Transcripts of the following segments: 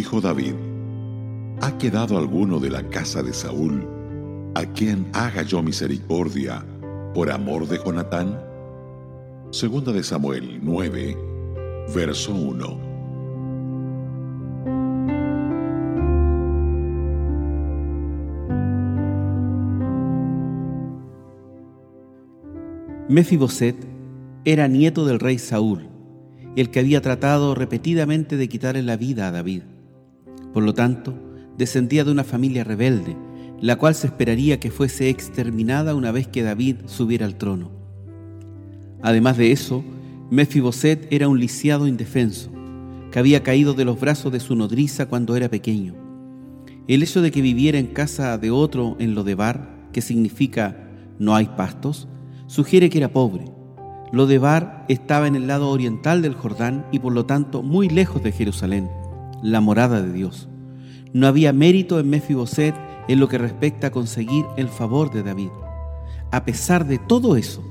Dijo David, ¿ha quedado alguno de la casa de Saúl a quien haga yo misericordia por amor de Jonatán? Segunda de Samuel 9, verso 1. Mefiboset era nieto del rey Saúl, el que había tratado repetidamente de quitarle la vida a David. Por lo tanto, descendía de una familia rebelde, la cual se esperaría que fuese exterminada una vez que David subiera al trono. Además de eso, Mefiboset era un lisiado indefenso, que había caído de los brazos de su nodriza cuando era pequeño. El hecho de que viviera en casa de otro en Lodebar, que significa no hay pastos, sugiere que era pobre. Lo de Bar estaba en el lado oriental del Jordán y por lo tanto muy lejos de Jerusalén, la morada de Dios. No había mérito en Mefiboset en lo que respecta a conseguir el favor de David. A pesar de todo eso,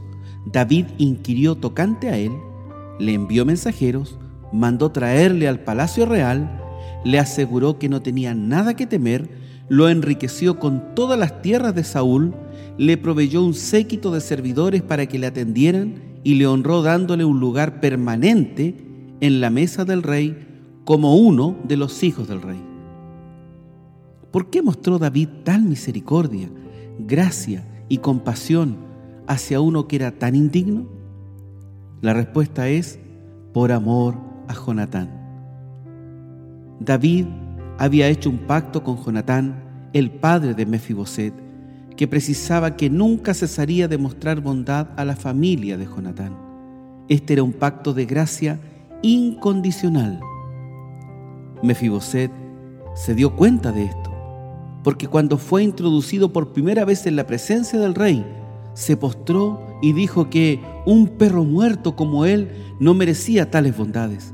David inquirió tocante a él, le envió mensajeros, mandó traerle al palacio real, le aseguró que no tenía nada que temer, lo enriqueció con todas las tierras de Saúl, le proveyó un séquito de servidores para que le atendieran y le honró dándole un lugar permanente en la mesa del rey como uno de los hijos del rey. ¿Por qué mostró David tal misericordia, gracia y compasión hacia uno que era tan indigno? La respuesta es por amor a Jonatán. David había hecho un pacto con Jonatán, el padre de Mefiboset, que precisaba que nunca cesaría de mostrar bondad a la familia de Jonatán. Este era un pacto de gracia incondicional. Mefiboset se dio cuenta de esto, porque cuando fue introducido por primera vez en la presencia del rey, se postró y dijo que un perro muerto como él no merecía tales bondades.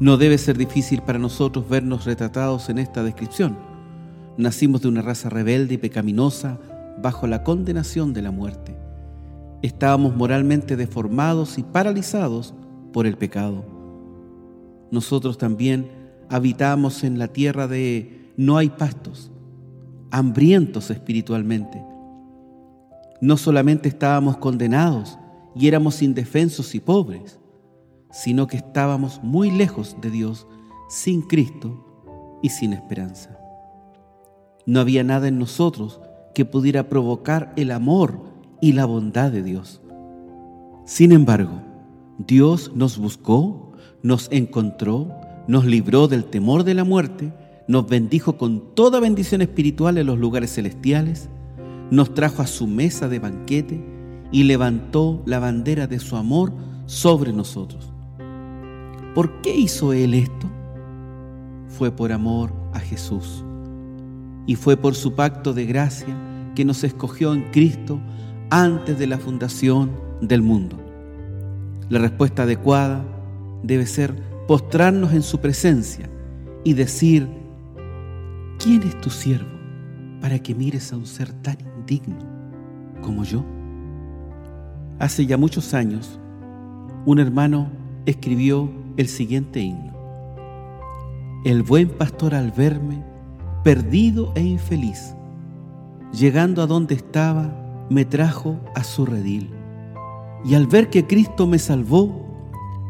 No debe ser difícil para nosotros vernos retratados en esta descripción Nacimos de una raza rebelde y pecaminosa bajo la condenación de la muerte. Estábamos moralmente deformados y paralizados por el pecado. Nosotros también habitamos en la tierra de no hay pastos, hambrientos espiritualmente. No solamente estábamos condenados y éramos indefensos y pobres, sino que estábamos muy lejos de Dios, sin Cristo y sin esperanza. No había nada en nosotros que pudiera provocar el amor y la bondad de Dios. Sin embargo, Dios nos buscó, nos encontró, nos libró del temor de la muerte, nos bendijo con toda bendición espiritual en los lugares celestiales, nos trajo a su mesa de banquete y levantó la bandera de su amor sobre nosotros. ¿Por qué hizo Él esto? Fue por amor a Jesús y fue por su pacto de gracia que nos escogió en Cristo antes de la fundación del mundo. La respuesta adecuada debe ser postrarnos en su presencia y decir, ¿quién es tu siervo para que mires a un ser tan indigno como yo? Hace ya muchos años, un hermano escribió el siguiente himno. El buen pastor al verme perdido e infeliz. Llegando a donde estaba, me trajo a su redil. Y al ver que Cristo me salvó,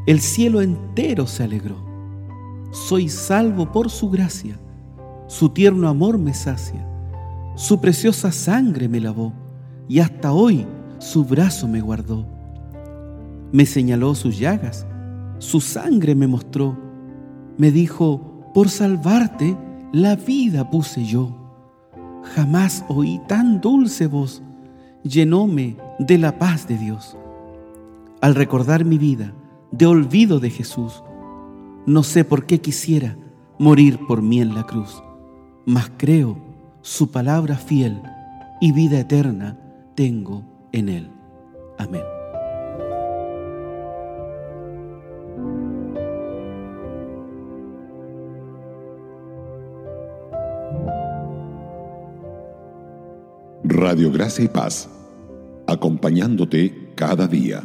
el cielo entero se alegró. Soy salvo por su gracia, su tierno amor me sacia, su preciosa sangre me lavó, y hasta hoy su brazo me guardó. Me señaló sus llagas, su sangre me mostró, me dijo, por salvarte, la vida puse yo. Jamás oí tan dulce voz, llenóme de la paz de Dios. Al recordar mi vida, de olvido de Jesús, no sé por qué quisiera morir por mí en la cruz, mas creo su palabra fiel y vida eterna tengo en él. Amén. Radio Gracia y Paz, acompañándote cada día.